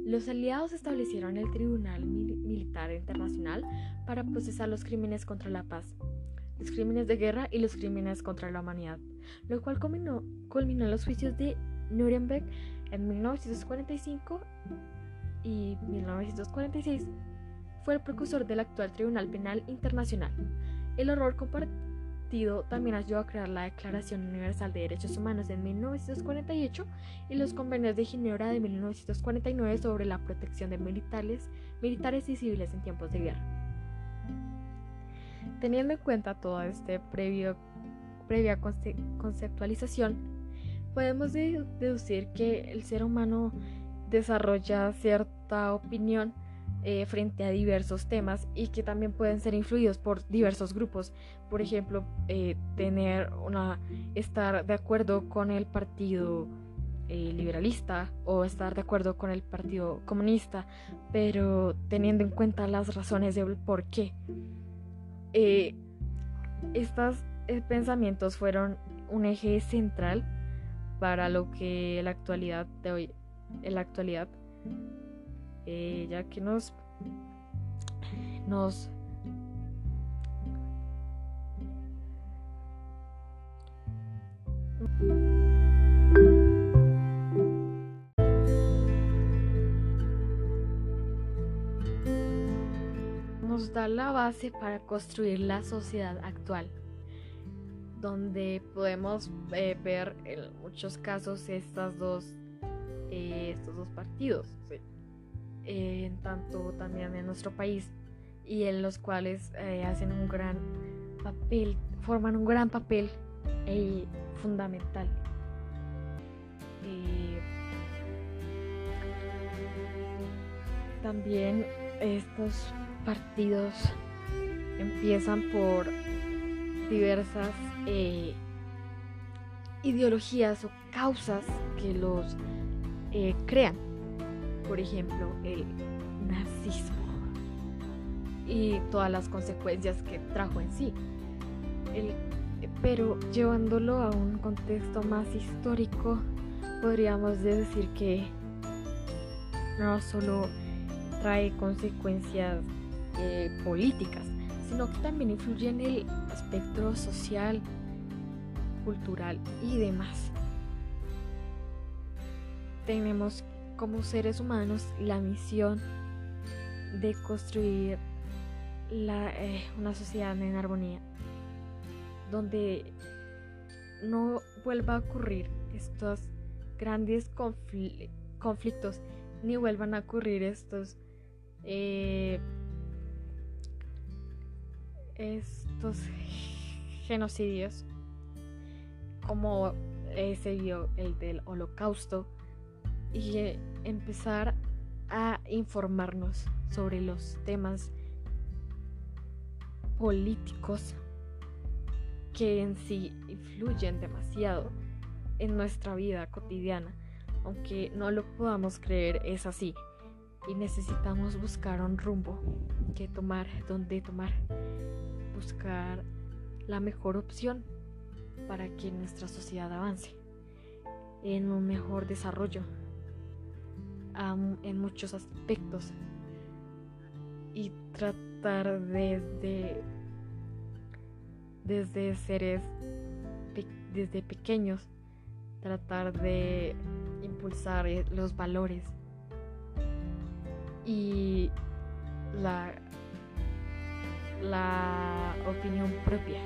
Los aliados establecieron el Tribunal Militar Internacional para procesar los crímenes contra la paz, los crímenes de guerra y los crímenes contra la humanidad, lo cual culminó, culminó los juicios de Nuremberg en 1945 y 1946. fue el precursor del actual Tribunal Penal Internacional. El horror compartido también ayudó a crear la Declaración Universal de Derechos Humanos en 1948 y los convenios de Ginebra de 1949 sobre la protección de militares, militares y civiles en tiempos de guerra. Teniendo en cuenta toda esta previa conceptualización, podemos deducir que el ser humano desarrolla cierta opinión eh, frente a diversos temas y que también pueden ser influidos por diversos grupos. Por ejemplo, eh, tener una, estar de acuerdo con el partido eh, liberalista o estar de acuerdo con el partido comunista, pero teniendo en cuenta las razones del por qué. estos pensamientos fueron un eje central para lo que la actualidad de hoy, en la actualidad eh, ya que nos nos nos da la base para construir la sociedad actual donde podemos eh, ver en muchos casos estas dos eh, estos dos partidos en tanto también en nuestro país y en los cuales eh, hacen un gran papel, forman un gran papel fundamental. También estos partidos empiezan por diversas ideologías o causas que los crean por ejemplo, el nazismo y todas las consecuencias que trajo en sí. pero llevándolo a un contexto más histórico, podríamos decir que no solo trae consecuencias eh, políticas, sino que también influye en el aspecto social, cultural y demás. Tenemos como seres humanos la misión de construir eh, una sociedad en armonía, donde no vuelva a ocurrir estos grandes conflictos, ni vuelvan a ocurrir estos eh, estos genocidios como se vio el del holocausto y empezar a informarnos sobre los temas políticos que en sí influyen demasiado en nuestra vida cotidiana. Aunque no lo podamos creer, es así. Y necesitamos buscar un rumbo que tomar, donde tomar, buscar la mejor opción para que nuestra sociedad avance en un mejor desarrollo en muchos aspectos. Y tratar desde desde seres desde pequeños tratar de impulsar eh, los valores y la la opinión propia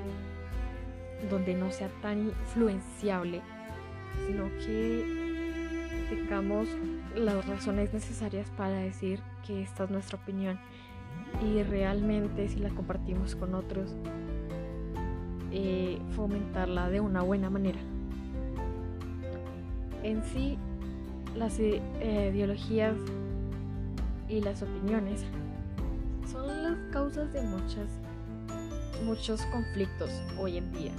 donde no sea tan influenciable sino que tengamos las razones necesarias para decir que esta es nuestra opinión y realmente si la compartimos con otros, eh, fomentarla de una buena manera. En sí, las eh, ideologías y las opiniones son las causas de muchas, muchos conflictos hoy en día,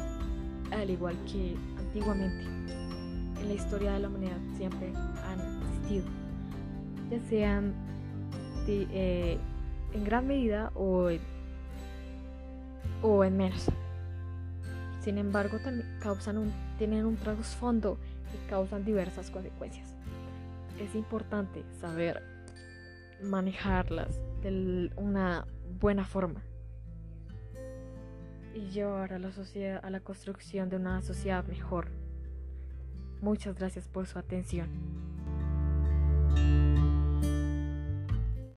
al igual que antiguamente en la historia de la humanidad siempre han existido, ya sean eh, en gran medida o o en menos. Sin embargo, también causan un, tienen un trasfondo y causan diversas consecuencias. Es importante saber manejarlas de una buena forma y llevar a la, sociedad, a la construcción de una sociedad mejor. Muchas gracias por su atención.